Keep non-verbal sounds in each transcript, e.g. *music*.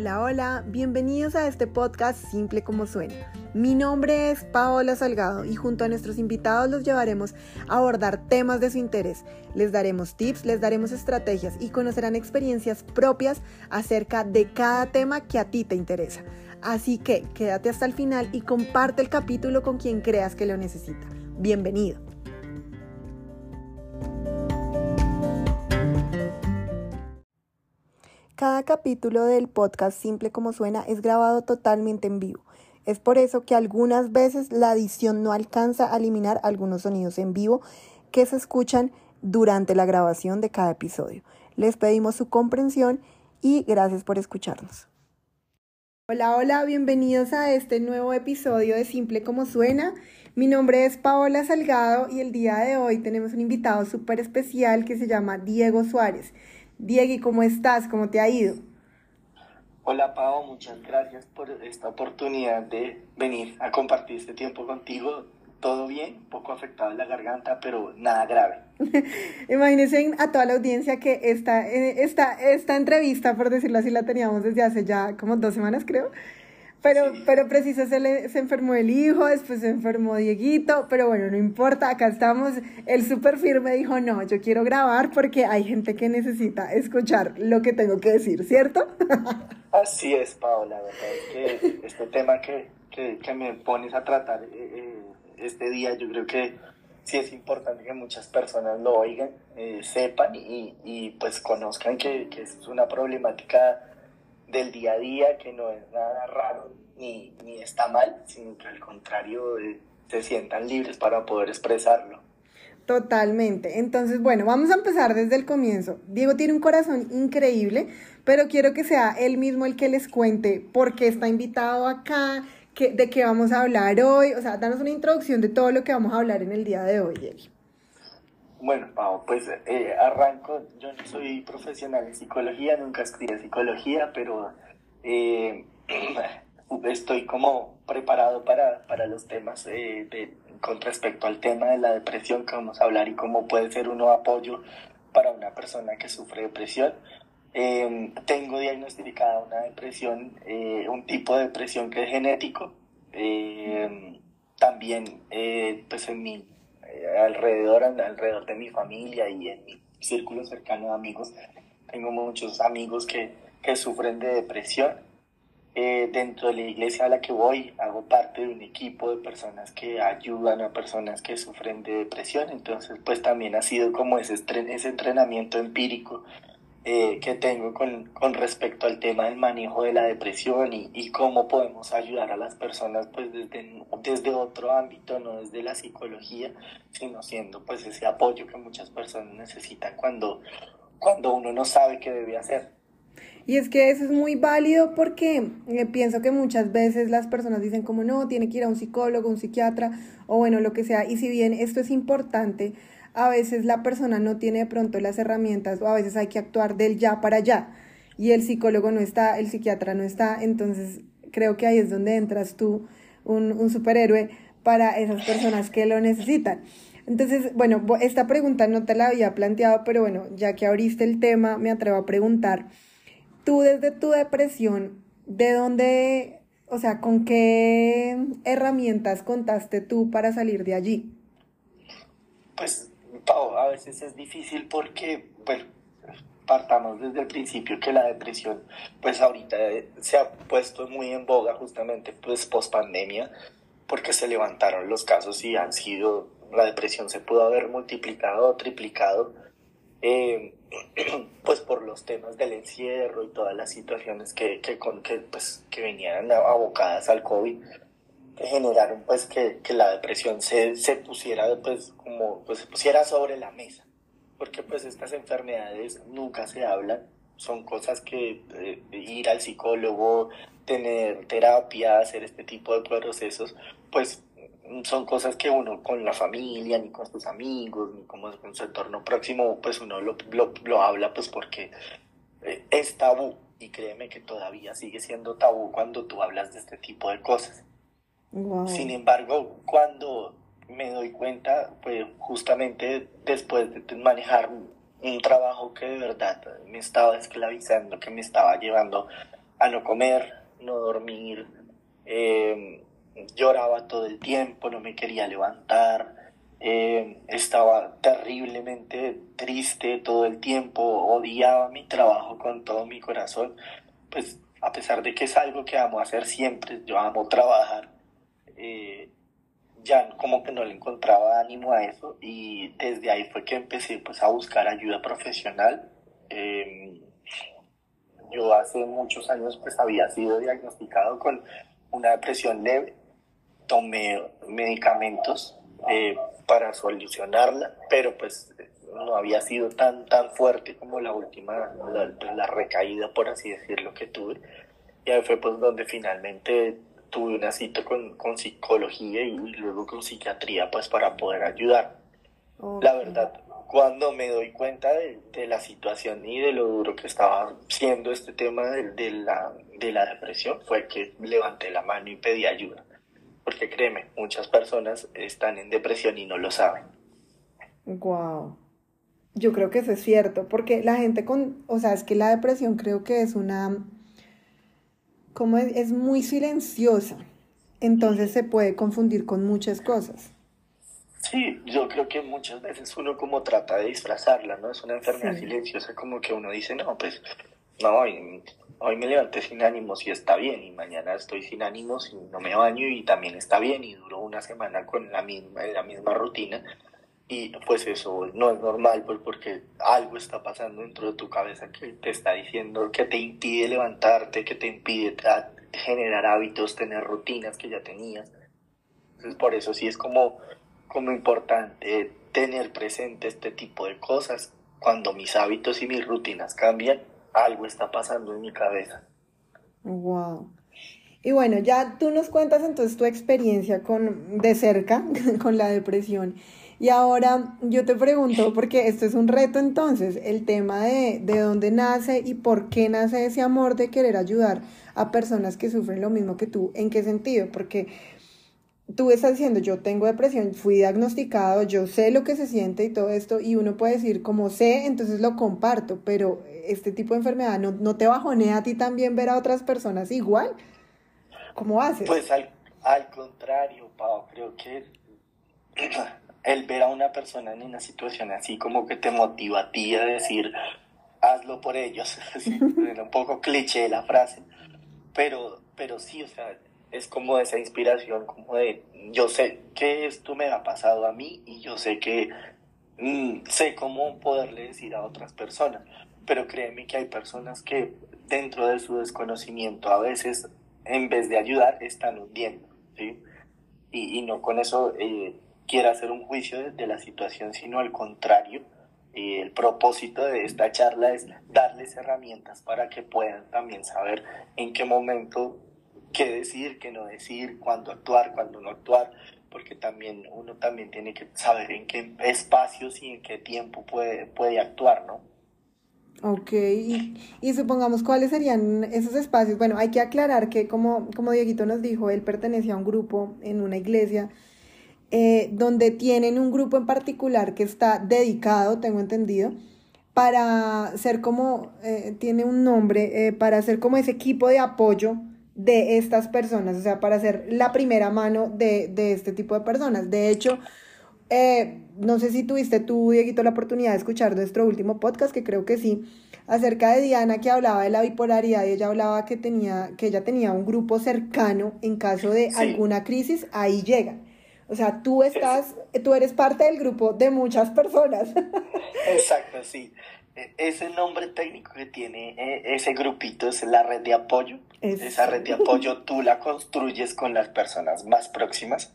Hola, hola, bienvenidos a este podcast Simple como Suena. Mi nombre es Paola Salgado y junto a nuestros invitados los llevaremos a abordar temas de su interés. Les daremos tips, les daremos estrategias y conocerán experiencias propias acerca de cada tema que a ti te interesa. Así que quédate hasta el final y comparte el capítulo con quien creas que lo necesita. Bienvenido. Cada capítulo del podcast Simple como Suena es grabado totalmente en vivo. Es por eso que algunas veces la edición no alcanza a eliminar algunos sonidos en vivo que se escuchan durante la grabación de cada episodio. Les pedimos su comprensión y gracias por escucharnos. Hola, hola, bienvenidos a este nuevo episodio de Simple como Suena. Mi nombre es Paola Salgado y el día de hoy tenemos un invitado súper especial que se llama Diego Suárez. Diego, ¿cómo estás? ¿Cómo te ha ido? Hola Pau, muchas gracias por esta oportunidad de venir a compartir este tiempo contigo. Todo bien, poco afectado en la garganta, pero nada grave. *laughs* Imagínense a toda la audiencia que esta, eh, esta, esta entrevista, por decirlo así, la teníamos desde hace ya como dos semanas, creo. Pero, pero preciso se, le, se enfermó el hijo, después se enfermó Dieguito, pero bueno, no importa, acá estamos. El súper firme dijo, no, yo quiero grabar porque hay gente que necesita escuchar lo que tengo que decir, ¿cierto? *laughs* Así es, Paola, verdad es que este tema que, que, que me pones a tratar eh, eh, este día, yo creo que sí es importante que muchas personas lo oigan, eh, sepan y, y, pues conozcan que, que es una problemática del día a día, que no es nada raro ni, ni está mal, sino que al contrario se sientan libres para poder expresarlo. Totalmente. Entonces, bueno, vamos a empezar desde el comienzo. Diego tiene un corazón increíble, pero quiero que sea él mismo el que les cuente por qué está invitado acá, qué, de qué vamos a hablar hoy. O sea, danos una introducción de todo lo que vamos a hablar en el día de hoy. Bueno, Pau, pues eh, arranco. Yo no soy profesional en psicología, nunca estudié psicología, pero eh, *clears throat* estoy como preparado para, para los temas eh, con respecto al tema de la depresión que vamos a hablar y cómo puede ser uno apoyo para una persona que sufre depresión. Eh, tengo diagnosticada una depresión, eh, un tipo de depresión que es genético. Eh, también, pues en mi alrededor, alrededor de mi familia y en mi círculo cercano de amigos, tengo muchos amigos que, que sufren de depresión. Eh, dentro de la iglesia a la que voy, hago parte de un equipo de personas que ayudan a personas que sufren de depresión. Entonces, pues también ha sido como ese, ese entrenamiento empírico eh, que tengo con, con, respecto al tema del manejo de la depresión y, y, cómo podemos ayudar a las personas pues desde, desde otro ámbito, no desde la psicología, sino siendo pues ese apoyo que muchas personas necesitan cuando, cuando uno no sabe qué debe hacer. Y es que eso es muy válido porque eh, pienso que muchas veces las personas dicen como no, tiene que ir a un psicólogo, un psiquiatra o bueno, lo que sea. Y si bien esto es importante, a veces la persona no tiene de pronto las herramientas o a veces hay que actuar del ya para allá y el psicólogo no está, el psiquiatra no está, entonces creo que ahí es donde entras tú, un, un superhéroe para esas personas que lo necesitan. Entonces, bueno, esta pregunta no te la había planteado, pero bueno, ya que abriste el tema, me atrevo a preguntar, tú desde tu depresión, ¿de dónde, o sea, con qué herramientas contaste tú para salir de allí? Pues a veces es difícil porque, bueno, partamos desde el principio que la depresión, pues ahorita se ha puesto muy en boga justamente pues post pandemia, porque se levantaron los casos y han sido, la depresión se pudo haber multiplicado o triplicado, eh, *clears throat* pues por los temas del encierro y todas las situaciones que, que, con, que, pues, que venían abocadas al COVID generaron pues que, que la depresión se, se, pusiera pues como pues se pusiera sobre la mesa. Porque pues estas enfermedades nunca se hablan. Son cosas que eh, ir al psicólogo tener terapia hacer este tipo de procesos pues son cosas que uno con la familia ni con sus amigos ni como con su entorno próximo pues uno lo, lo, lo habla pues porque eh, es tabú. Y créeme que todavía sigue siendo tabú cuando tú hablas de este tipo de cosas sin embargo, cuando me doy cuenta, pues justamente después de manejar un trabajo que de verdad me estaba esclavizando, que me estaba llevando a no comer, no dormir, eh, lloraba todo el tiempo, no me quería levantar, eh, estaba terriblemente triste todo el tiempo, odiaba mi trabajo con todo mi corazón, pues a pesar de que es algo que amo hacer siempre, yo amo trabajar, ya como que no le encontraba ánimo a eso y desde ahí fue que empecé pues a buscar ayuda profesional. Em, yo hace muchos años pues había sido diagnosticado con una depresión leve, tomé medicamentos eh, para solucionarla, pero pues no había sido tan, tan fuerte como la última, la, la, recaída, por así decirlo, que tuve. Y ahí fue pues donde finalmente tuve una cita con, con psicología y luego con psiquiatría pues para poder ayudar. La verdad, cuando me doy cuenta de, de, la situación y de lo duro que estaba siendo este tema de, de, la, de la depresión, fue que levanté la mano y pedí ayuda. Porque créeme, muchas personas están en depresión y no lo saben. Wow. Yo creo que eso es cierto, porque la gente con, o sea, es que la depresión creo que es una, como es, es muy silenciosa, entonces se puede confundir con muchas cosas. Sí, yo creo que muchas veces uno como trata de disfrazarla, ¿no? Es una enfermedad sí. silenciosa como que uno dice, no, pues, no, hoy, hoy me levanté sin ánimos y está bien, y mañana estoy sin ánimos y no me baño y también está bien, y duró una semana con la misma, la misma rutina, y pues eso no es normal, pues porque algo está pasando dentro de tu cabeza que te está diciendo, que te impide levantarte, que te impide generar hábitos, tener rutinas que ya tenías. Entonces por eso sí es como, como importante tener presente este tipo de cosas. Cuando mis hábitos y mis rutinas cambian, algo está pasando en mi cabeza. Wow. Y bueno, ya tú nos cuentas entonces tu experiencia con de cerca *laughs* con la depresión. Y ahora yo te pregunto, porque esto es un reto entonces, el tema de, de dónde nace y por qué nace ese amor de querer ayudar a personas que sufren lo mismo que tú. ¿En qué sentido? Porque tú estás diciendo, yo tengo depresión, fui diagnosticado, yo sé lo que se siente y todo esto, y uno puede decir, como sé, entonces lo comparto, pero este tipo de enfermedad no, no te bajonea a ti también ver a otras personas igual. ¿Cómo haces? Pues al, al contrario, Pau, creo que *clears throat* el ver a una persona en una situación así como que te motiva a ti a decir, hazlo por ellos. *laughs* Así, *laughs* un poco cliché la frase, pero, pero sí, o sea, es como esa inspiración, como de, yo sé que esto me ha pasado a mí y yo sé que mm, sé cómo poderle decir a otras personas, pero créeme que hay personas que dentro de su desconocimiento a veces, en vez de ayudar, están hundiendo, ¿sí? Y, y no con eso... Eh, quiera hacer un juicio de, la situación, sino al contrario. Eh, el propósito de esta charla es darles herramientas para que puedan también saber en qué momento qué decir, qué no decir, cuándo actuar, cuándo no actuar, porque también uno también tiene que saber en qué espacios y en qué tiempo puede, puede actuar, ¿no? Ok, y, y, supongamos cuáles serían esos espacios. Bueno, hay que aclarar que como, como Dieguito nos dijo, él pertenecía a un grupo en una iglesia eh, donde tienen un grupo en particular que está dedicado, tengo entendido, para ser como, eh, tiene un nombre, eh, para ser como ese equipo de apoyo de estas personas, o sea, para ser la primera mano de, de este tipo de personas. De hecho, no sé si tuviste tú, Dieguito, la oportunidad de escuchar nuestro último podcast, que creo que sí, acerca de Diana que hablaba de la bipolaridad y ella hablaba que tenía que ella tenía un grupo cercano en caso de sí. alguna crisis, ahí llegan. O sea, tú estás, tú eres parte del grupo de muchas personas. *laughs* Exacto, sí. Ese nombre técnico que tiene ese grupito es la red de apoyo. Es... Esa red de apoyo tú la construyes con las personas más próximas.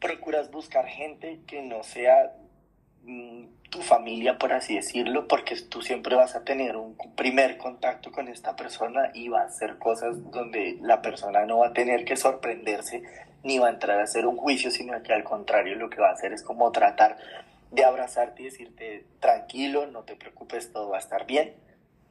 Procuras buscar gente que no sea mmm, tu familia, por así decirlo, porque tú siempre vas a tener un primer contacto con esta persona y va a hacer cosas donde la persona no va a tener que sorprenderse ni va a entrar a hacer un juicio, sino que al contrario lo que va a hacer es como tratar de abrazarte y decirte tranquilo, no te preocupes, todo va a estar bien,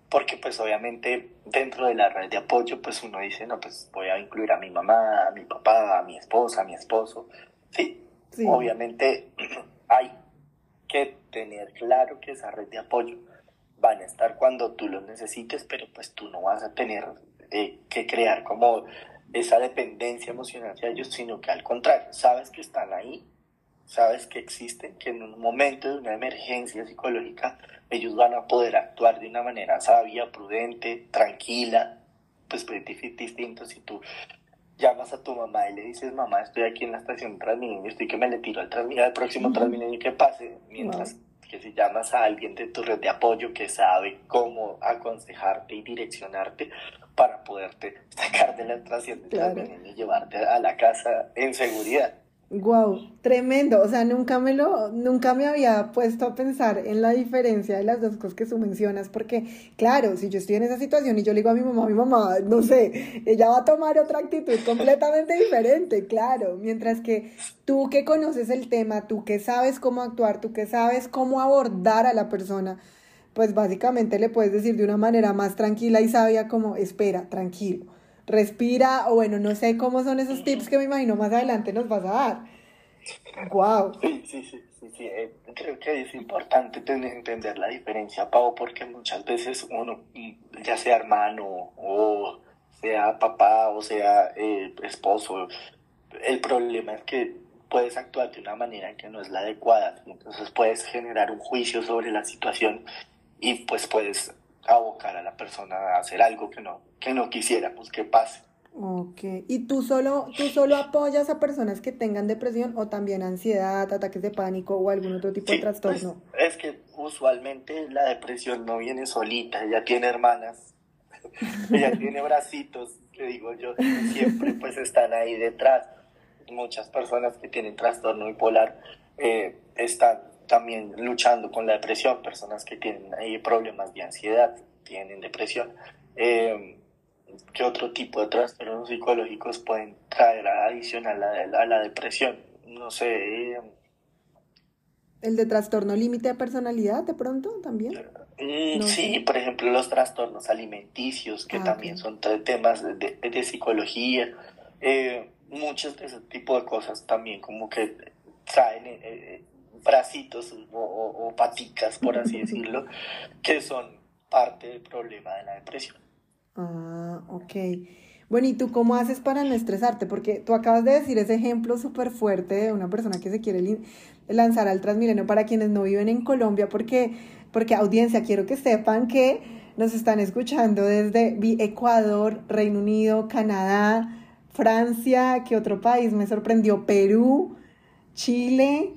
porque pues obviamente dentro de la red de apoyo pues uno dice, no, pues voy a incluir a mi mamá, a mi papá, a mi esposa, a mi esposo, sí, sí. obviamente *clears throat* hay que tener claro que esa red de apoyo van a estar cuando tú los necesites, pero pues tú no vas a tener eh, que crear como esa dependencia emocional hacia ellos, sino que al contrario, sabes que están ahí, sabes que existen, que en un momento de una emergencia psicológica ellos van a poder actuar de una manera sabia, prudente, tranquila, pues, pues distinto. Si tú llamas a tu mamá y le dices, mamá, estoy aquí en la estación Transmilenio, estoy que me le tiro al, al próximo Transmilenio que pase, mientras que si llamas a alguien de tu red de apoyo que sabe cómo aconsejarte y direccionarte para poderte sacar de la estación de Transmilenio y llevarte a la casa en seguridad. Wow, tremendo. O sea, nunca me lo, nunca me había puesto a pensar en la diferencia de las dos cosas que tú mencionas, porque, claro, si yo estoy en esa situación y yo le digo a mi mamá, mi mamá, no sé, ella va a tomar otra actitud completamente diferente, claro. Mientras que tú que conoces el tema, tú que sabes cómo actuar, tú que sabes cómo abordar a la persona, pues básicamente le puedes decir de una manera más tranquila y sabia como, espera, tranquilo respira, o bueno, no sé cómo son esos tips que me imagino más adelante nos vas a dar. Wow. Sí, sí, sí, sí, eh, creo que es importante tener, entender la diferencia, Pau, porque muchas veces uno, ya sea hermano o sea papá o sea eh, esposo, el problema es que puedes actuar de una manera que no es la adecuada, entonces puedes generar un juicio sobre la situación y pues puedes abocar a la persona a hacer algo que no, que no quisiéramos que pase. Ok, ¿y tú solo, tú solo apoyas a personas que tengan depresión o también ansiedad, ataques de pánico o algún otro tipo de pues, trastorno? es que usualmente la depresión no viene solita, ella tiene hermanas, *laughs* ella tiene bracitos, que digo yo, siempre pues están ahí detrás. Muchas personas que tienen trastorno bipolar eh, están también luchando con la depresión, personas que tienen ahí problemas de ansiedad, tienen depresión. Eh, ¿Qué otro tipo de trastornos psicológicos pueden traer adicional a, la depresión? No sé. Eh, ¿El de trastorno límite de personalidad de pronto también? Mm, sí, por ejemplo, los trastornos alimenticios, que ah, también son temas de, de, psicología. Eh, muchos de ese tipo de cosas también como que traen eh, bracitos o, paticas, por así *laughs* decirlo, que son parte del problema de la depresión. Ah, ok. Bueno, ¿y tú cómo haces para no estresarte? Porque tú acabas de decir ese ejemplo súper fuerte de una persona que se quiere lanzar al Transmilenio para quienes no viven en Colombia, porque, porque audiencia, quiero que sepan que nos están escuchando desde Ecuador, Reino Unido, Canadá, Francia, ¿qué otro país me sorprendió? Perú, Chile,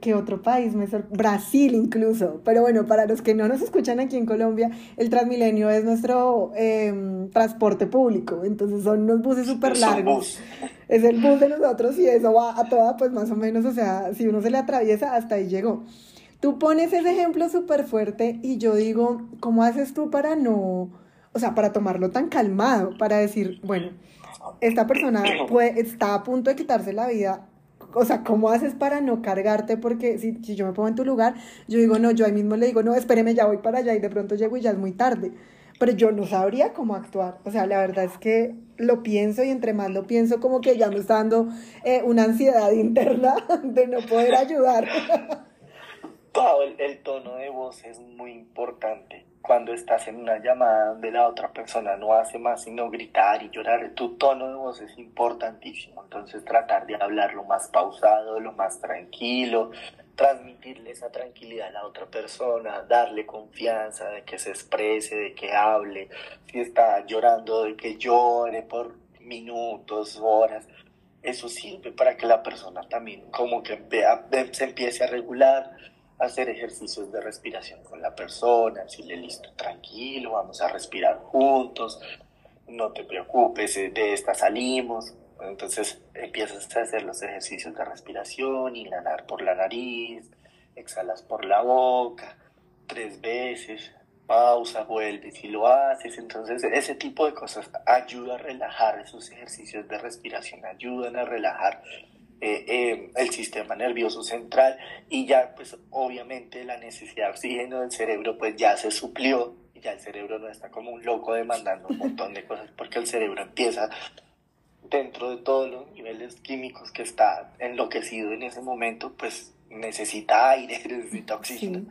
¿Qué otro país? Me Brasil incluso. Pero bueno, para los que no nos escuchan aquí en Colombia, el Transmilenio es nuestro em, transporte público. Entonces son unos buses súper largos. Es el bus de nosotros y eso va a toda, pues más o menos, o sea, si uno se le atraviesa, hasta ahí llegó. Tú pones ese ejemplo súper fuerte y yo digo, ¿cómo haces tú para no, o sea, para tomarlo tan calmado, para decir, bueno, esta persona *coughs* puede, está a punto de quitarse la vida o sea, ¿cómo haces para no cargarte? Porque si, si, yo me pongo en tu lugar, yo digo, no, yo ahí mismo le digo, no, espéreme, ya voy para allá y de pronto llego y ya es muy tarde. Pero yo no sabría cómo actuar. O sea, la verdad es que lo pienso y entre más lo pienso, como que ya me está dando eh, una ansiedad *laughs* interna de no poder ayudar. *laughs* el, el tono de voz es muy importante cuando estás en una llamada donde la otra persona no hace más sino gritar y llorar, tu tono de voz es importantísimo. Entonces tratar de hablar lo más pausado, lo más tranquilo, transmitirle esa tranquilidad a la otra persona, darle confianza de que se exprese, de que hable, si está llorando, de que llore por minutos, horas. Eso sirve para que la persona también como que se empiece a regular, hacer ejercicios de respiración con la persona, decirle listo, tranquilo, vamos a respirar juntos, no te preocupes, eh, de esta salimos. Entonces empiezas a hacer los ejercicios de respiración, inhalar por la nariz, exhalas por la boca, tres veces, pausa, vuelves y lo haces. Entonces ese tipo de cosas ayuda a relajar, esos ejercicios de respiración ayudan a relajar eh, eh, el sistema nervioso central y ya pues obviamente la necesidad de oxígeno del cerebro pues ya se suplió. Y ya el cerebro no está como un loco demandando un montón de cosas porque el cerebro empieza dentro de todos los niveles químicos que está enloquecido en ese momento pues necesita aire, *laughs* necesita oxígeno.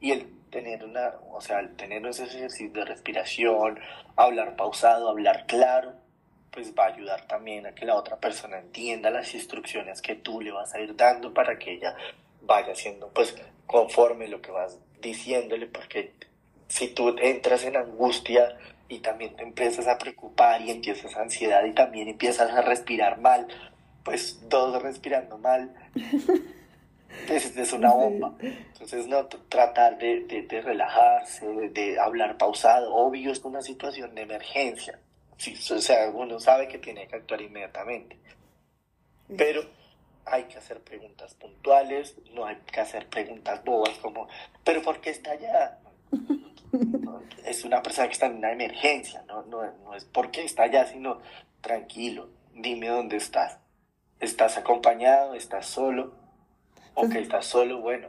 Y el tener una, o sea, tener esos ejercicios de respiración, hablar pausado, hablar claro, pues va a ayudar también a que la otra persona entienda las instrucciones que tú le vas a ir dando para que ella vaya haciendo pues conforme lo que vas diciéndole, porque si tú entras en angustia y también te empiezas a preocupar y empiezas ansiedad y también empiezas a respirar mal, pues todos respirando mal, *laughs* es, es una bomba. Entonces, no, tratar de, de, relajarse, de, hablar pausado. Obvio, es una situación de emergencia. Sí, o sea, uno sabe que tiene que actuar inmediatamente. Pero hay que hacer preguntas puntuales, no hay que hacer preguntas bobas como, ¿pero por qué está allá? *laughs* es una persona que está en una emergencia, no, no, no es porque está allá, sino tranquilo, dime dónde estás. ¿Estás acompañado? ¿Estás solo? Ok, estás solo, bueno,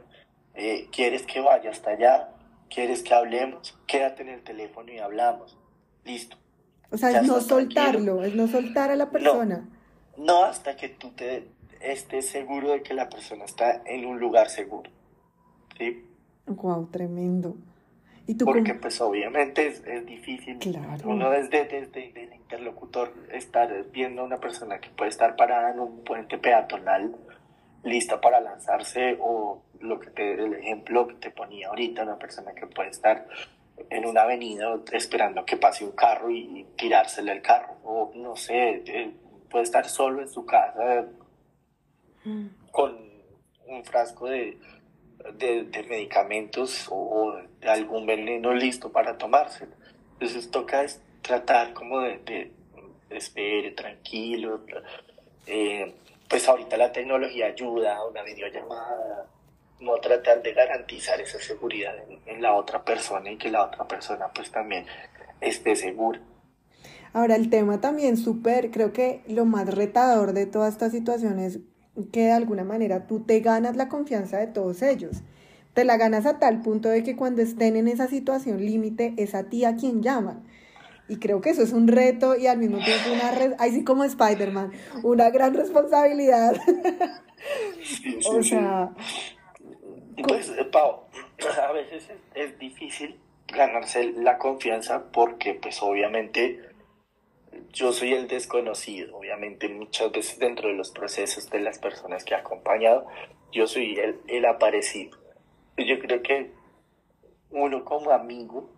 eh, ¿quieres que vaya hasta allá? ¿Quieres que hablemos? Quédate en el teléfono y hablamos. Listo. O sea, es no soltarlo, es no soltar a la persona. No, hasta que tú te estés seguro de que la persona está en un lugar seguro. ¿Sí? Wow, tremendo. ¿Y tú Porque pues obviamente es, es difícil. Claro. Uno desde, desde, el interlocutor estar viendo a una persona que puede estar parada en un puente peatonal lista para lanzarse o lo que te, el ejemplo que te ponía ahorita, una persona que puede estar en una avenida esperando que pase un carro y, tirársele el carro o no sé, eh, puede estar solo en su casa mm. con un frasco de, de, medicamentos o, de algún veneno listo para tomárselo. Entonces toca tratar como de, de, espere, tranquilo, eh, pues ahorita la tecnología ayuda, una videollamada, no tratar de garantizar esa seguridad en, la otra persona y que la otra persona pues también esté segura. Ahora el tema también súper, creo que lo más retador de toda esta situación es que de alguna manera tú te ganas la confianza de todos ellos. Te la ganas a tal punto de que cuando estén en esa situación límite es a ti a quien llaman. Y creo que eso es un reto y al mismo tiempo una, red, así como Spider-Man, una gran responsabilidad. *laughs* o sea... Pues, Pau, a veces es, difícil ganarse la confianza porque pues obviamente yo soy el desconocido, obviamente muchas veces dentro de los procesos de las personas que he acompañado, yo soy el, el aparecido. Yo creo que uno como amigo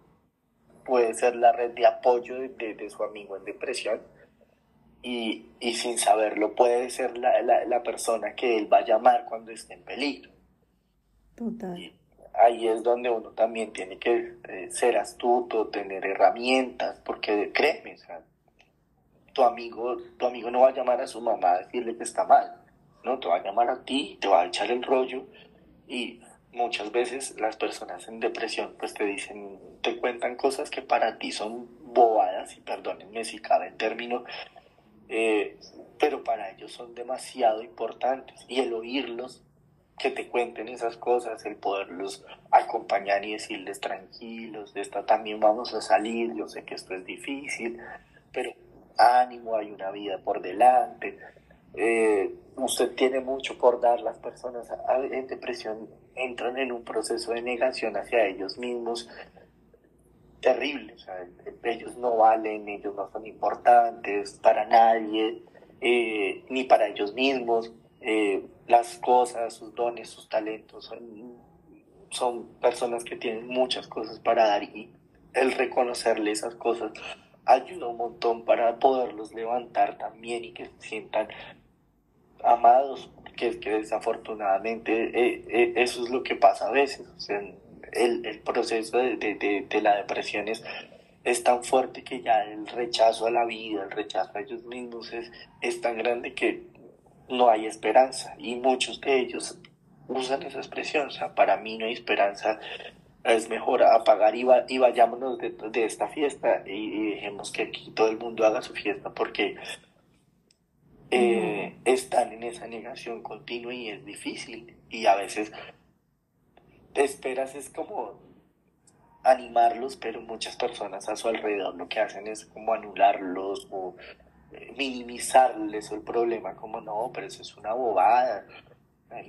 puede ser la red de apoyo de, su amigo en depresión y, sin saberlo puede ser la, persona que él va a llamar cuando esté en peligro. Ahí es donde uno también tiene que eh, ser astuto, tener herramientas, porque créeme, tu amigo, tu amigo no va a llamar a su mamá a decirle que está mal, no, te va a llamar a ti, te va a echar el rollo y muchas veces las personas en depresión pues te dicen, te cuentan cosas que para ti son bobadas, y perdónenme si cabe el término, eh, pero para ellos son demasiado importantes. Y el oírlos, que te cuenten esas cosas, el poderlos acompañar y decirles tranquilos, de esta también vamos a salir, yo sé que esto es difícil, pero ánimo, hay una vida por delante. Eh, usted tiene mucho por dar, las personas en depresión entran en un proceso de negación hacia ellos mismos terrible, ellos no valen, ellos no son importantes para nadie, eh, ni para ellos mismos, eh, las cosas, sus dones, sus talentos, son, son personas que tienen muchas cosas para dar y el reconocerle esas cosas ayuda un montón para poderlos levantar también y que se sientan amados, que, que desafortunadamente eh, eh, eso es lo que pasa a veces. El, el proceso de, de, de, la depresión es, es, tan fuerte que ya el rechazo a la vida, el rechazo a ellos mismos es, es tan grande que no hay esperanza. Y muchos de ellos usan esa expresión. O sea, para mí no hay esperanza. Es mejor apagar y, y vayámonos de, de, esta fiesta y, y dejemos que aquí todo el mundo haga su fiesta porque eh, están en esa negación continua y es difícil. Y a veces te esperas es como animarlos, pero muchas personas a su alrededor lo que hacen es como anularlos o minimizarles el problema, como no, pero eso es una bobada.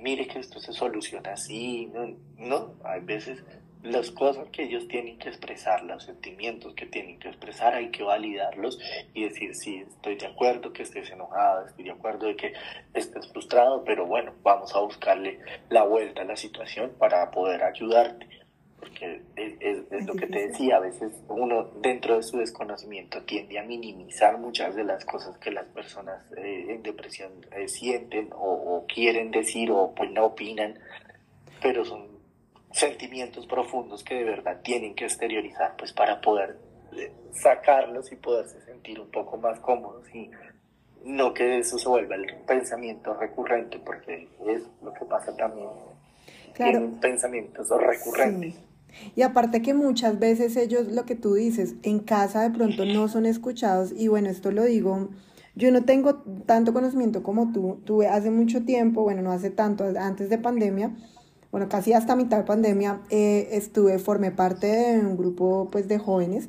mire que esto se soluciona así. No, no, hay veces las cosas que ellos tienen que expresar, los sentimientos que tienen que expresar, hay que validarlos y decir, sí, estoy de acuerdo que estés enojado, estoy de acuerdo de que estés frustrado, pero bueno, vamos a buscarle la vuelta a la situación para poder ayudarte. Porque es, lo que te decía, a veces uno dentro de su desconocimiento tiende a minimizar muchas de las cosas que las personas eh, en depresión eh, sienten o, o quieren decir o pues no opinan, pero son sentimientos profundos que de verdad tienen que exteriorizar pues para poder eh, sacarlos y poderse sentir un poco más cómodos y no que eso se vuelva el pensamiento recurrente porque es lo que pasa también claro. en pensamientos recurrentes. Y aparte que muchas veces ellos, lo que tú dices, en casa de pronto no son escuchados. Y bueno, esto lo digo, yo no tengo tanto conocimiento como tú, tuve hace mucho tiempo, bueno, no hace tanto, antes de pandemia, bueno, casi hasta mitad de pandemia, eh, estuve, formé parte de un grupo pues de jóvenes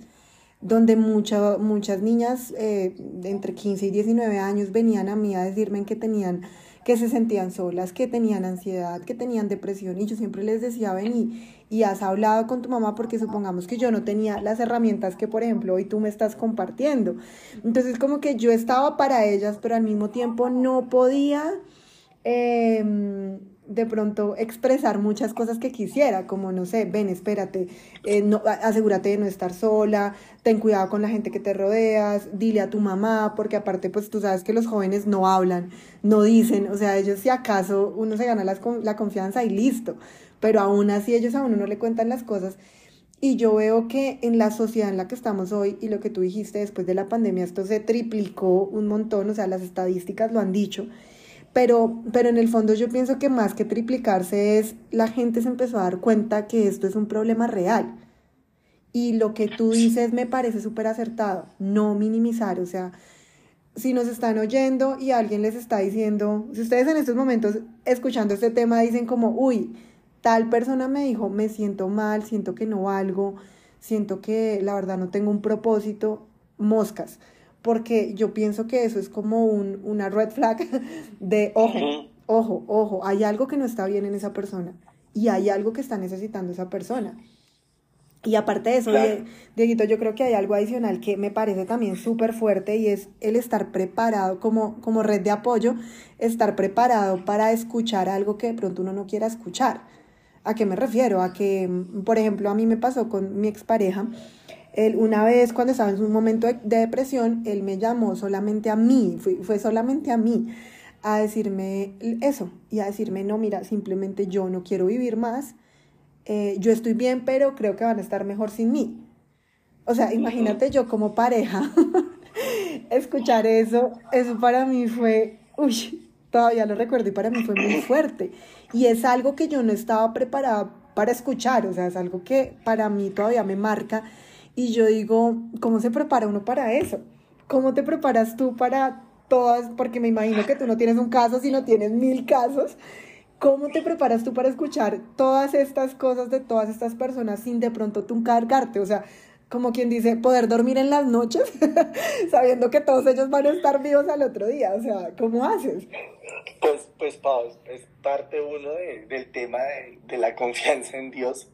donde muchas niñas eh, entre 15 y 19 años venían a mí a decirme que tenían que se sentían solas, que tenían ansiedad, que tenían depresión. Y yo siempre les decía, ven y, y has hablado con tu mamá porque supongamos que yo no tenía las herramientas que por ejemplo hoy tú me estás compartiendo. Entonces como que yo estaba para ellas, pero al mismo tiempo no podía... Eh, de pronto expresar muchas cosas que quisiera, como no sé, ven, espérate, eh, no, asegúrate de no estar sola, ten cuidado con la gente que te rodeas, dile a tu mamá, porque aparte pues tú sabes que los jóvenes no hablan, no dicen, o sea, ellos si acaso uno se gana la confianza y listo, pero aún así ellos a uno no le cuentan las cosas. Y yo veo que en la sociedad en la que estamos hoy y lo que tú dijiste después de la pandemia, esto se triplicó un montón, o sea, las estadísticas lo han dicho pero, pero en el fondo yo pienso que más que triplicarse es la gente se empezó a dar cuenta que esto es un problema real. Y lo que tú dices me parece súper acertado, no minimizar, o sea, si nos están oyendo y alguien les está diciendo, si ustedes en estos momentos escuchando este tema dicen como, uy, tal persona me dijo, me siento mal, siento que no valgo, siento que la verdad no tengo un propósito, moscas porque yo pienso que eso es como un, una red flag *laughs* de ojo, ojo, ojo, hay algo que no está bien en esa persona y hay algo que está necesitando esa persona. Y aparte de eso, Dieguito, yo creo que hay algo adicional que me parece también súper fuerte y es el estar preparado como, como red de apoyo, estar preparado para escuchar algo que de pronto uno no quiera escuchar. ¿A qué me refiero? A que, por ejemplo, a mí me pasó con mi expareja él, una vez cuando estaba en un momento de, depresión, él me llamó solamente a mí, fue, fue solamente a mí, a decirme eso y a decirme, no, mira, simplemente yo no quiero vivir más, eh, yo estoy bien, pero creo que van a estar mejor sin mí. O sea, imagínate yo como pareja, *laughs* escuchar eso, eso para mí fue, uy, todavía lo recuerdo y para mí fue muy fuerte. Y es algo que yo no estaba preparada para escuchar, o sea, es algo que para mí todavía me marca y yo digo, ¿cómo se prepara uno para eso? ¿Cómo te preparas tú para todas? Porque me imagino que tú no tienes un caso, sino tienes mil casos. ¿Cómo te preparas tú para escuchar todas estas cosas de todas estas personas sin de pronto tú cargarte? O sea, como quien dice, poder dormir en las noches *laughs* sabiendo que todos ellos van a estar vivos al otro día. O sea, ¿cómo haces? Pues, pues Pau, es parte uno del tema de, de, la confianza en Dios.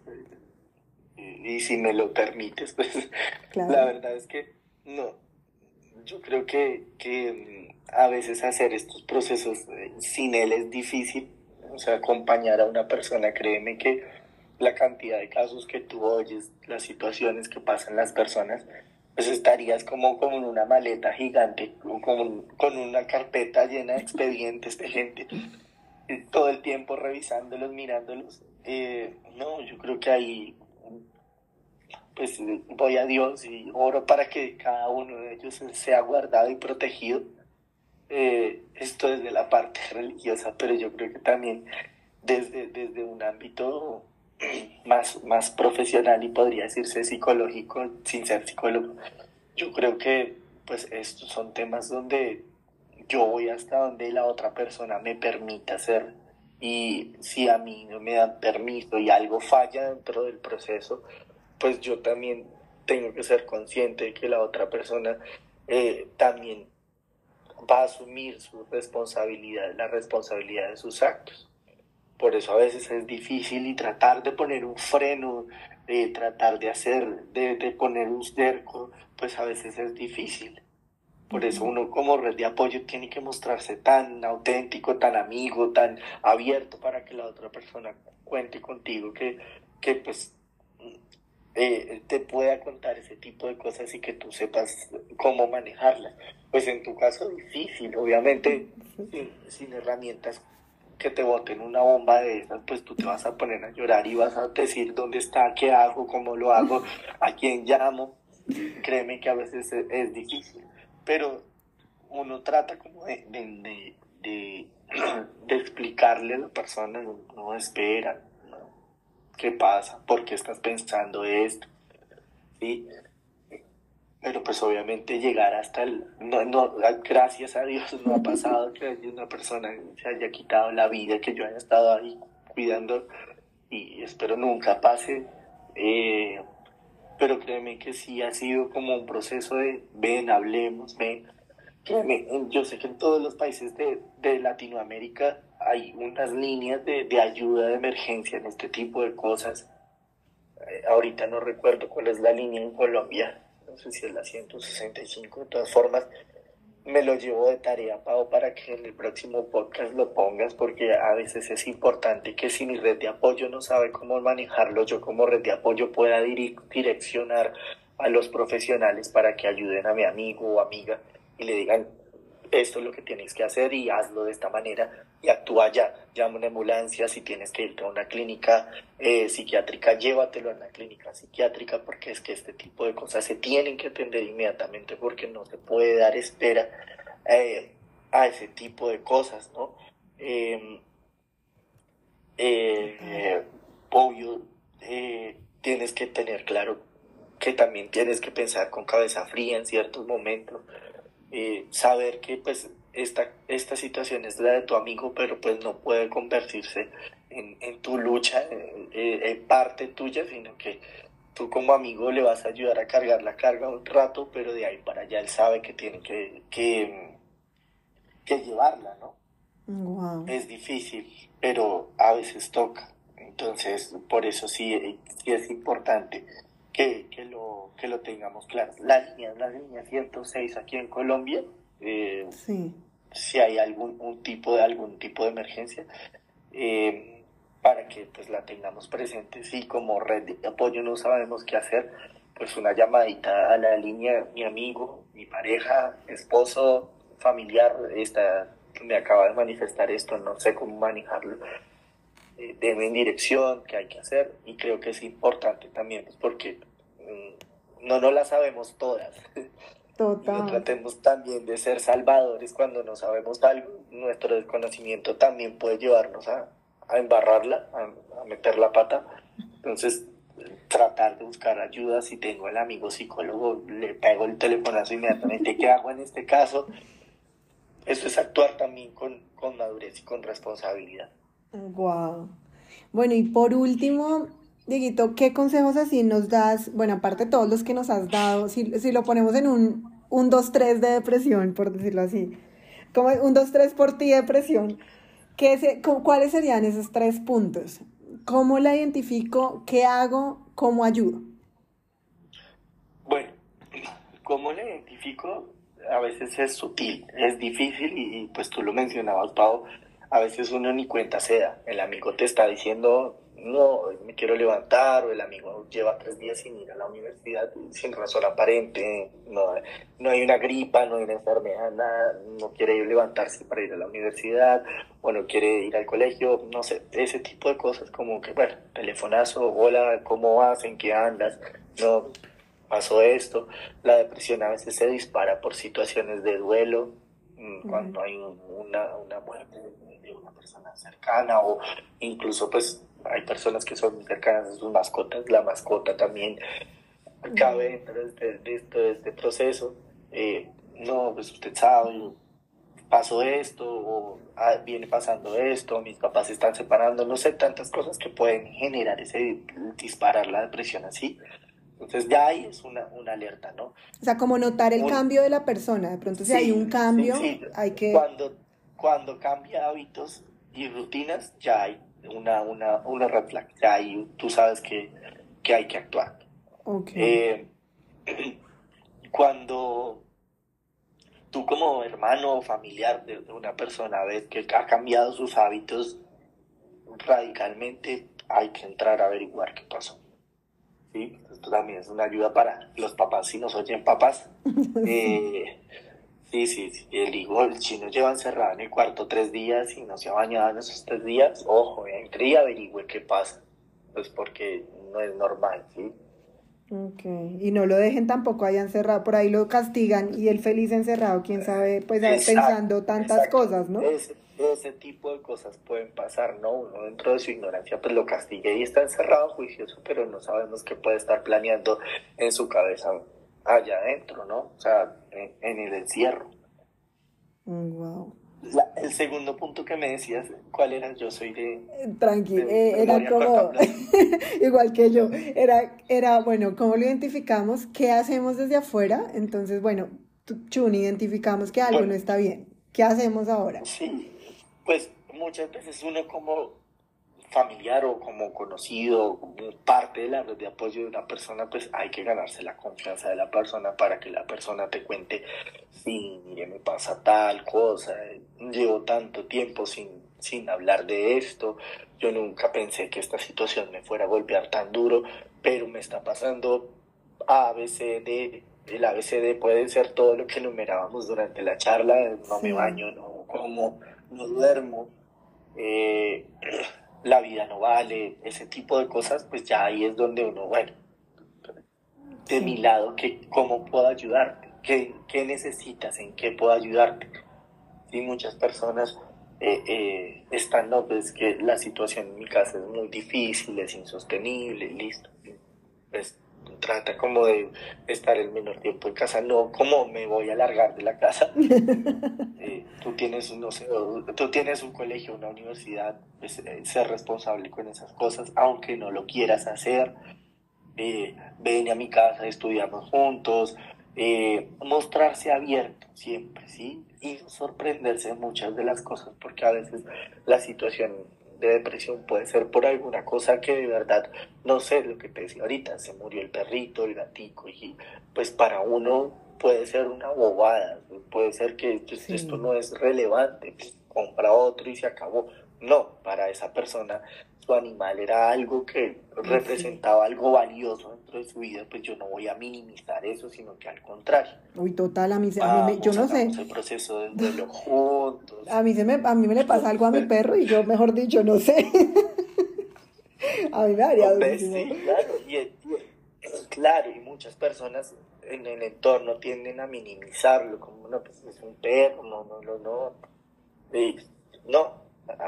Y si me lo permites, pues la verdad es que no, yo creo que, que mm, a veces hacer estos procesos eh, sin él es difícil, o sea, acompañar a una persona, créeme que la cantidad de casos que tú oyes, las situaciones que pasan las personas, pues estarías como, como en una maleta gigante, como, con una carpeta llena de expedientes de gente, todo el tiempo revisándolos, mirándolos. Eh, no, yo creo que ahí pues voy a Dios y oro para que cada uno de ellos sea guardado y protegido. Eh, esto desde la parte religiosa, pero yo creo que también desde, desde un ámbito más, más profesional y podría decirse psicológico, sin ser psicólogo, yo creo que pues estos son temas donde yo voy hasta donde la otra persona me permita hacer y si a mí no me dan permiso y algo falla dentro del proceso, pues yo también tengo que ser consciente de que la otra persona eh, también va a asumir su responsabilidad, la responsabilidad de sus actos. Por eso a veces es difícil y tratar de poner un freno, de tratar de hacer, de, de poner un cerco, pues a veces es difícil. Por eso uno como red de apoyo tiene que mostrarse tan auténtico, tan amigo, tan abierto para que la otra persona cuente contigo, que, que pues eh, te pueda contar ese tipo de cosas y que tú sepas cómo manejarlas. Pues en tu caso difícil, obviamente sin, sin herramientas que te boten una bomba de esas, pues tú te vas a poner a llorar y vas a decir dónde está, qué hago, cómo lo hago, a quién llamo. Créeme que a veces es, difícil, pero uno trata como de, de, de, de *clears throat* explicarle a la persona, no, espera, ¿qué pasa? ¿Por qué estás pensando esto? ¿Sí? Pero pues obviamente llegar hasta el, no, no, gracias a Dios no ha pasado que una persona se haya quitado la vida, que yo haya estado ahí cuidando y espero nunca pase, eh, pero créeme que sí ha sido como un proceso de ven, hablemos, ven, créeme, yo sé que en todos los países de, de Latinoamérica hay unas líneas de, de ayuda de emergencia en este tipo de cosas. Eh, ahorita no recuerdo cuál es la línea en Colombia, sé si es la 165, de todas formas, me lo llevo de tarea, Pau, para que en el próximo podcast lo pongas, porque a veces es importante que si mi red de apoyo no sabe cómo manejarlo, yo como red de apoyo pueda direccionar a los profesionales para que ayuden a mi amigo o amiga y le digan, esto es lo que tienes que hacer y hazlo de esta manera y actúa ya. Llama una ambulancia, si tienes que irte a una clínica eh, psiquiátrica, llévatelo a una clínica psiquiátrica porque es que este tipo de cosas se tienen que atender inmediatamente porque no se puede dar espera eh, a ese tipo de cosas, ¿no? Em, eh, obvio, tienes que tener claro que también tienes que pensar con cabeza fría en ciertos momentos saber que pues esta, esta situación es la de tu amigo, pero pues no puede convertirse en, en tu lucha, en, parte tuya, sino que tú como amigo le vas a ayudar a cargar la carga un rato, pero de ahí para allá él sabe que tiene que, que, que llevarla, ¿no? Es difícil, pero a veces toca. Entonces, por eso sí, sí es importante que, que, lo, que lo tengamos claro. La línea, la línea 106 aquí en Colombia, eh, si hay algún un tipo de algún tipo de emergencia, eh, para que pues la tengamos presente. Si como red de apoyo no sabemos qué hacer, pues una llamadita a la línea, mi amigo, mi pareja, esposo, familiar, esta, me acaba de manifestar esto, no sé cómo manejarlo eh, en dirección, qué hay que hacer, y creo que es importante también, pues porque mm, no no la sabemos todas. *laughs* Total. tratemos también de ser salvadores cuando no sabemos algo. Nuestro desconocimiento también puede llevarnos a, a embarrarla, a, meter la pata. Entonces, tratar de buscar ayuda. Si tengo el amigo psicólogo, le pego el telefonazo inmediatamente. ¿Qué hago en este caso? Eso es actuar también con, con madurez y con responsabilidad. Wow. Bueno, y por último, Dieguito, ¿qué consejos así nos das? Bueno, aparte de todos los que nos has dado, si, si lo ponemos en un 1, 2, 3 de depresión, por decirlo así, como un 2, 3 por ti de depresión, ¿qué se, ¿cuáles serían esos tres puntos? ¿Cómo la identifico? ¿Qué hago? ¿Cómo ayudo? Bueno, *clears throat* ¿cómo la identifico? A veces es sutil, es difícil y, y pues tú lo mencionabas, Pau, a veces uno ni cuenta se da. El amigo te está diciendo, no, me quiero levantar, o el amigo lleva tres días sin ir a la universidad sin razón aparente, no, no hay una gripa, no hay una enfermedad, nada, no quiere ir levantarse para ir a la universidad, o no quiere ir al colegio, no sé, ese tipo de cosas como que, bueno, telefonazo, hola, ¿cómo vas? ¿En qué andas? No, pasó esto. La depresión a veces se dispara por situaciones de duelo, mm, cuando hay una, una muerte una persona cercana o incluso pues hay personas que son cercanas a sus mascotas, la mascota también cabe dentro de, de, este proceso. Eh, no, pues usted sabe, pasó esto, o ah, viene pasando esto, mis papás se están separando, no sé, tantas cosas que pueden generar ese, disparar la depresión así. Entonces ya ahí es una, una alerta, ¿no? O sea, como notar el cambio de la persona, de pronto si hay un cambio, hay que... Cuando cuando cambia hábitos y rutinas, ya hay una, una, una red flag. Ya ahí tú sabes que, que hay que actuar. Eh, *clears throat* cuando tú como hermano o familiar de una persona ves que ha cambiado sus hábitos radicalmente, hay que entrar a averiguar qué pasó. ¿Sí? Esto también es una ayuda para los papás, si nos oyen papás. *laughs* Eh, sí, sí, sí, el hijo, el chino lleva encerrado en el cuarto tres días y no se ha bañado en esos tres días, ojo, entre y averigüe qué pasa. Pues porque no es normal, ¿sí? Ok, y no lo dejen tampoco ahí encerrado, por ahí lo castigan y el feliz encerrado, quién sabe, pues pensando tantas cosas, ¿no? Ese, ese, tipo de cosas pueden pasar, ¿no? Uno dentro de su ignorancia pues lo castiga y está encerrado juicioso, pero no sabemos qué puede estar planeando en su cabeza allá adentro, ¿no? O sea, en, el encierro. Wow. el segundo punto que me decías, ¿cuál era? Yo soy de... Tranqui, eh, era como... *laughs* igual que yo, era, era, bueno, ¿cómo lo identificamos? ¿Qué hacemos desde afuera? Entonces, bueno, Chun, identificamos que algo no está bien. ¿Qué hacemos ahora? Sí, pues muchas veces uno como familiar o como conocido, como parte de la red de apoyo de una persona, pues hay que ganarse la confianza de la persona para que la persona te cuente, sí, mire, me pasa tal cosa, llevo tanto tiempo sin, sin hablar de esto, yo nunca pensé que esta situación me fuera a golpear tan duro, pero me está pasando A, B, C, D. El ABCD puede ser todo lo que enumerábamos durante la charla, no me baño, no como, no duermo. Eh, la vida no vale, ese tipo de cosas, pues ya ahí es donde uno, bueno, de mi lado, que, ¿cómo puedo ayudarte? ¿Qué, ¿Qué, necesitas? ¿En qué puedo ayudarte? Y muchas personas eh, eh, están, no, pues que la situación en mi casa es muy difícil, es insostenible, listo. Pues trata como de estar el menor tiempo en casa, no como me voy a largar de la casa. *laughs* Eh, tú tienes, no sé, tú tienes un colegio, una universidad, pues, eh, ser responsable con esas cosas, aunque no lo quieras hacer. Eh, ven a mi casa, estudiamos juntos, mostrarse abierto siempre, ¿sí? Y sorprenderse muchas de las cosas, porque a veces la situación de depresión puede ser por alguna cosa que de verdad, no sé lo que te decía ahorita, se murió el perrito, el gatico, y pues para uno puede ser una bobada, puede ser que pues, esto no es relevante, pues, compra otro y se acabó. No, para esa persona su animal era algo que representaba algo valioso dentro de su vida, pues yo no voy a minimizar eso, sino que al contrario. Uy, total, a mí, a mí yo no sé. el proceso de duelo juntos. A mí, se me, a mí me le pasa algo a mi perro y yo, mejor dicho, no sé. *laughs* a mí me haría pues, sí, claro, y, claro, y muchas personas en el entorno tienden a minimizarlo, como, no, pues es un perro, no, no, no, no. Y, no,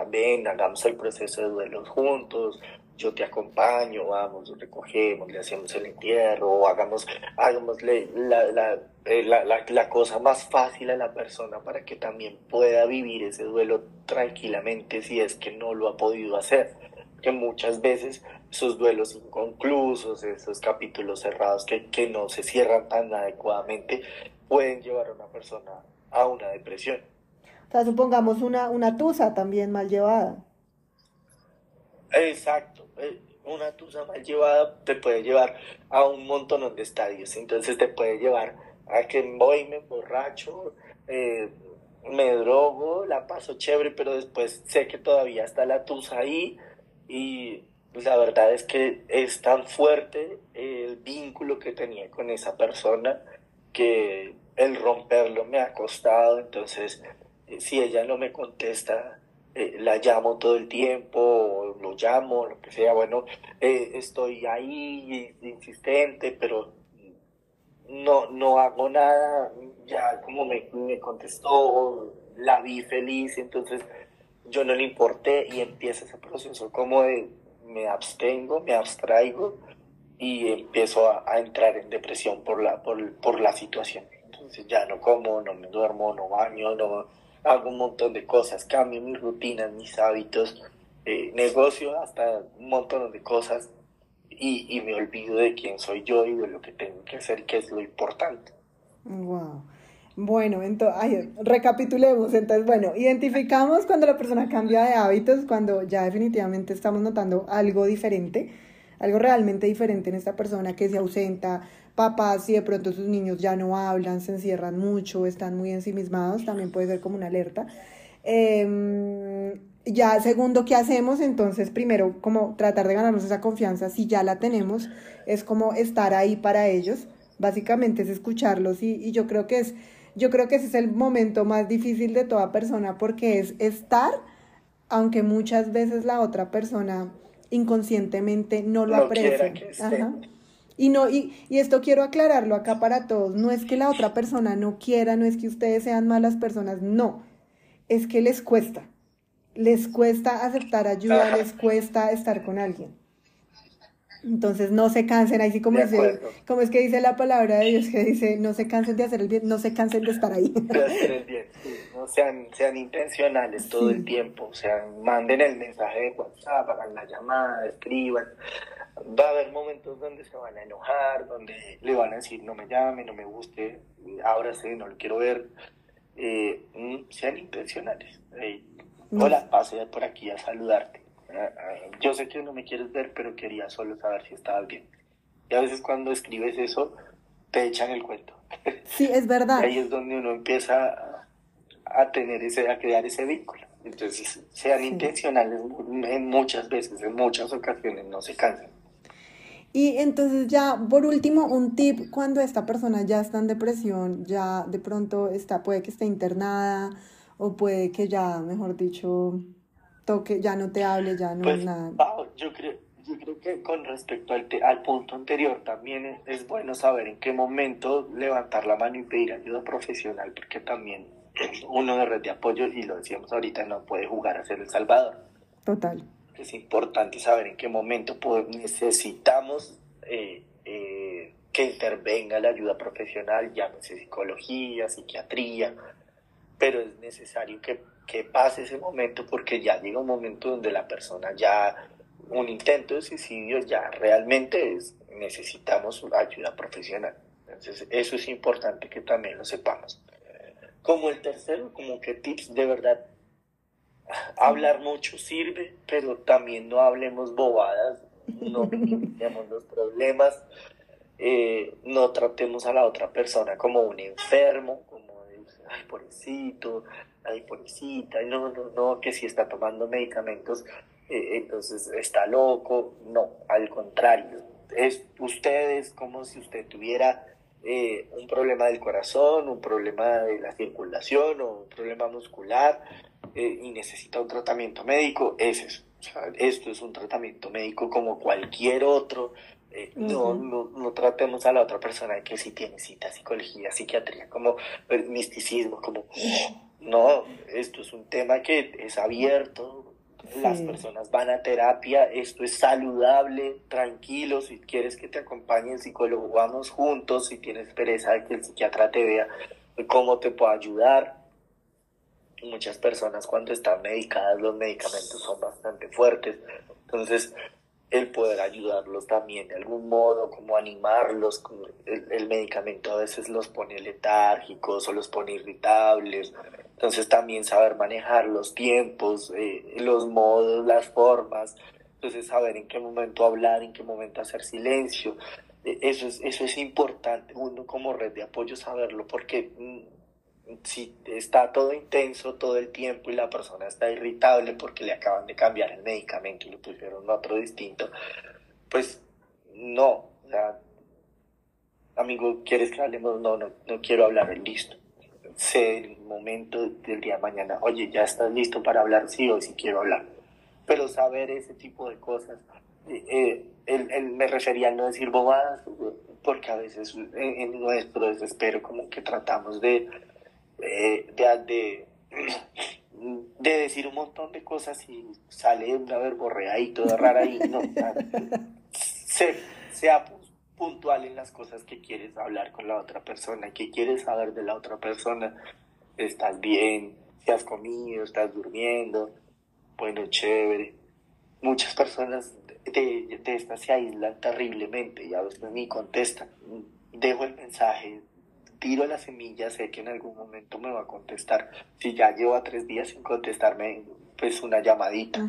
ven, hagamos el proceso de duelo juntos, yo te acompaño, vamos, recogemos, le hacemos el entierro, hagamos, hagámosle la, eh, la, la, la, cosa más fácil a la persona para que también pueda vivir ese duelo tranquilamente si es que no lo ha podido hacer. Que muchas veces esos duelos inconclusos, esos capítulos cerrados que, que no se cierran tan adecuadamente, pueden llevar a una persona a una depresión. O sea, supongamos una, una tusa también mal llevada. Exacto. Eh, una tusa mal llevada te puede llevar a un montón de estadios. Entonces te puede llevar a que voy, me borracho, eh, me drogo, la paso chévere, pero después sé que todavía está la tusa ahí y la verdad es que es tan fuerte el vínculo que tenía con esa persona que el romperlo me ha costado, entonces si ella no me contesta, eh, la llamo todo el tiempo, lo llamo, lo que sea, bueno, eh, estoy ahí insistente, pero no, no hago nada, ya como me, me contestó, la vi feliz, entonces yo no le importé y empieza ese proceso como de me abstengo, me abstraigo y empiezo a, a entrar en depresión por la, por, por la situación. Entonces ya no como, no me duermo, no baño, no, hago un montón de cosas, cambio mis rutinas, mis hábitos, eh, negocio hasta un montón de cosas y, y, me olvido de quién soy yo y de lo que tengo que hacer, que es lo importante. Wow. Bueno, entonces, recapitulemos. Entonces, bueno, identificamos cuando la persona cambia de hábitos, cuando ya definitivamente estamos notando algo diferente, algo realmente diferente en esta persona que se ausenta, papás si de pronto sus niños ya no hablan, se encierran mucho, están muy ensimismados, también puede ser como una alerta. Em, ya segundo, ¿qué hacemos? Entonces, primero, como tratar de ganarnos esa confianza, si ya la tenemos, es como estar ahí para ellos, básicamente es escucharlos y, y yo creo que es yo creo que ese es el momento más difícil de toda persona porque es estar, aunque muchas veces la otra persona inconscientemente no lo aprecia. Y, no, y, y esto quiero aclararlo acá para todos, no es que la otra persona no quiera, no es que ustedes sean malas personas, no, es que les cuesta, les cuesta aceptar ayuda, les cuesta estar con alguien. Entonces no se cansen, ahí sí como, como es que dice la palabra de Dios que dice, no se cansen de hacer el bien, no se cansen de estar ahí. *laughs* De hacer el bien, no sean, sean intencionales todo el tiempo, o sea, manden el mensaje de WhatsApp, hagan la llamada, escriban. Va a haber momentos donde se van a enojar, donde le van a decir no me llame, no me guste, ahora sí, no lo quiero ver. Eh, mm, sean intencionales. hola, pase por aquí a saludarte yo sé que no me quieres ver, pero quería solo saber si estabas bien. Y a veces cuando escribes eso, te echan el cuento. *laughs* Sí, es verdad. ahí es donde uno empieza a, tener ese, a crear ese vínculo. Entonces, sean intencionales en muchas veces, en muchas ocasiones, no se cansen. Y entonces ya, por último, un tip cuando esta persona ya está en depresión, ya de pronto está, puede que esté internada o puede que ya, mejor dicho, toque, ya no te hable, ya no pues, nada. yo creo, yo creo que con respecto al, al punto anterior también es, bueno saber en qué momento levantar la mano y pedir ayuda profesional, porque también uno de red de apoyo, y lo decíamos ahorita, no puede jugar a ser el salvador. Total. Es importante saber en qué momento necesitamos eh, eh, que intervenga la ayuda profesional, llámese psicología, psiquiatría, pero es necesario que que pase ese momento porque ya llega un momento donde la persona ya, un intento de suicidio ya realmente es, necesitamos ayuda profesional. Entonces eso es importante que también lo sepamos. Como el tercero, como que tips de verdad, hablar mucho sirve, pero también no hablemos bobadas, no *laughs* minimicemos los problemas, eh, no tratemos a la otra persona como un enfermo, como, ay, pobrecito, ay, pobrecita, no, no, no, que si está tomando medicamentos, eh, entonces está loco. No, al contrario, es ustedes como si usted tuviera eh, un problema del corazón, un problema de la circulación o un problema muscular eh, y necesita un tratamiento médico, es eso. esto es un tratamiento médico como cualquier otro. no, no, no, tratemos a la otra persona de que si tiene cita, psicología, psiquiatría, como misticismo, como no, esto es un tema que es abierto, las personas van a terapia, esto es saludable, tranquilo, si quieres que te acompañe el psicólogo, vamos juntos, si tienes pereza de que el psiquiatra te vea cómo te puede ayudar. Muchas personas cuando están medicadas los medicamentos son bastante fuertes, entonces el poder ayudarlos también de algún modo, como animarlos, el, medicamento a veces los pone letárgicos o los pone irritables, entonces también saber manejar los tiempos, eh, los modos, las formas. Entonces saber en qué momento hablar, en qué momento hacer silencio. Eh, eso es, eso es importante, uno como red de apoyo saberlo, porque mm, si está todo intenso todo el tiempo y la persona está irritable porque le acaban de cambiar el medicamento y le pusieron otro distinto, pues no, o sea, amigo, ¿quieres que hablemos? No, no, no quiero hablar, listo sé el momento del día de mañana, oye, ya estás listo para hablar, sí o sí quiero hablar. Pero saber ese tipo de cosas, eh, él, me refería a no decir bobadas, porque a veces en, nuestro desespero como que tratamos de, eh, de, *clears throat* de, decir un montón de cosas y sale una verborrea y toda rara y no, *laughs* se, sea puntual en las cosas que quieres hablar con la otra persona, que quieres saber de la otra persona. ¿Estás bien? ¿Si has comido? ¿Estás durmiendo? Bueno, chévere. Muchas personas de, de estas se aíslan terriblemente y a veces ni contestan. Dejo el mensaje tiro la semilla, sé que en algún momento me va a contestar. Si ya llevo tres días sin contestarme, pues una llamadita.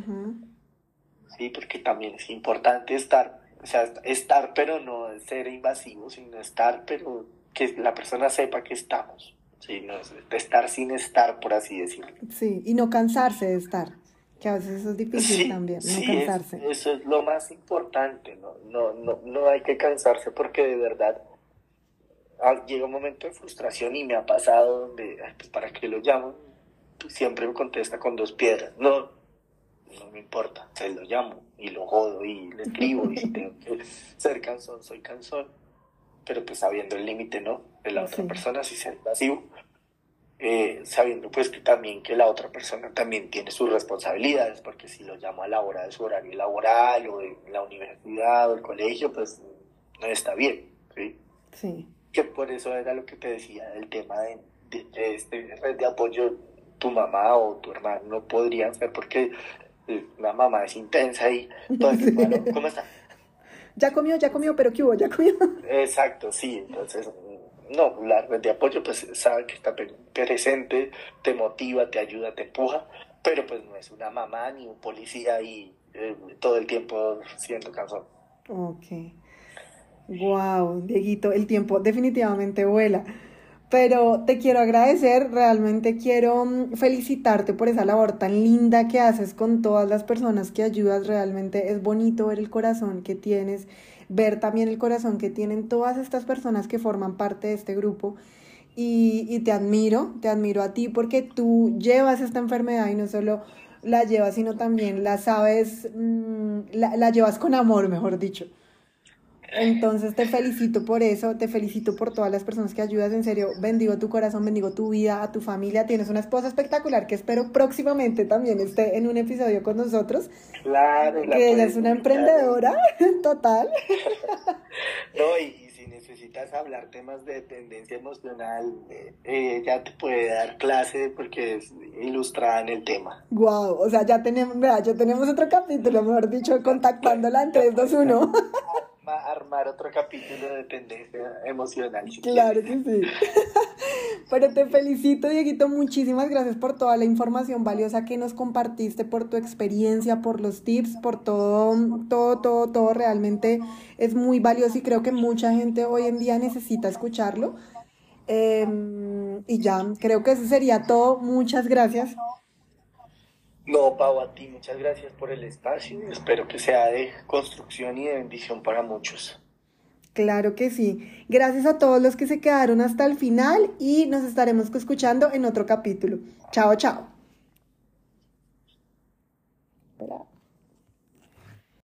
Sí, porque también es importante estar, o sea, estar pero no ser invasivo, sino estar pero que la persona sepa que estamos. Sí, no, estar sin estar, por así decirlo. Sí, y no cansarse de estar, que a veces eso es difícil también, no cansarse. eso es lo más importante, ¿no? No, no, no hay que cansarse porque de verdad llega un momento de frustración y me ha pasado donde, pues para qué lo llamo, pues, siempre me contesta con dos piedras. No, no me importa, se lo llamo y lo jodo y le escribo y si *laughs* tengo que ser cansón, soy cansón pero pues sabiendo el límite, ¿no? De la otra persona, si ser invasivo, eh, sabiendo pues que también que la otra persona también tiene sus responsabilidades, porque si lo llamo a la hora de su horario laboral o de la universidad o el colegio, pues no está bien, ¿sí? Sí. Que por eso era lo que te decía del tema de, este red de apoyo, tu mamá o tu hermano no podrían ser porque eh, la mamá es intensa y todo *laughs* ¿cómo está? ya comió, ya comió, pero ¿qué hubo? ¿Ya comió? Exacto, sí, entonces, no, la red de apoyo pues sabe que está presente, te motiva, te ayuda, te empuja, pero pues no es una mamá ni un policía y eh, todo el tiempo siendo cansado. Ok. Wow, Dieguito, el tiempo definitivamente vuela. Pero te quiero agradecer, realmente quiero mm, felicitarte por esa labor tan linda que haces con todas las personas que ayudas. Realmente es bonito ver el corazón que tienes, ver también el corazón que tienen todas estas personas que forman parte de este grupo. Y, te admiro, te admiro a ti porque tú llevas esta enfermedad y no solo la llevas, sino también la sabes, mm, la llevas con amor, mejor dicho. Entonces te felicito por eso, te felicito por todas las personas que ayudas, en serio, bendigo tu corazón, bendigo tu vida, a tu familia, tienes una esposa espectacular que espero próximamente también esté en un episodio con nosotros. Claro, que ella es una emprendedora *laughs* total. *laughs* no, y, si necesitas hablar temas de dependencia emocional, eh, ella te puede dar clase porque es ilustrada en el tema. Wow, o sea, ya tenemos, ya tenemos otro capítulo, mejor dicho, *laughs* contactándola en 3, 2, 1 armar otro capítulo de dependencia emocional. claro que sí. *laughs* Pero te felicito, Dieguito. Muchísimas gracias por toda la información valiosa que nos compartiste, por tu experiencia, por los tips, por todo, todo, todo, todo. Realmente es muy valioso y creo que mucha gente hoy en día necesita escucharlo. Em, y ya, creo que eso sería todo. Muchas gracias. No, Pau, a ti muchas gracias por el espacio. Espero que sea de construcción y de bendición para muchos. Claro que sí. Gracias a todos los que se quedaron hasta el final y nos estaremos escuchando en otro capítulo. Chao, chao.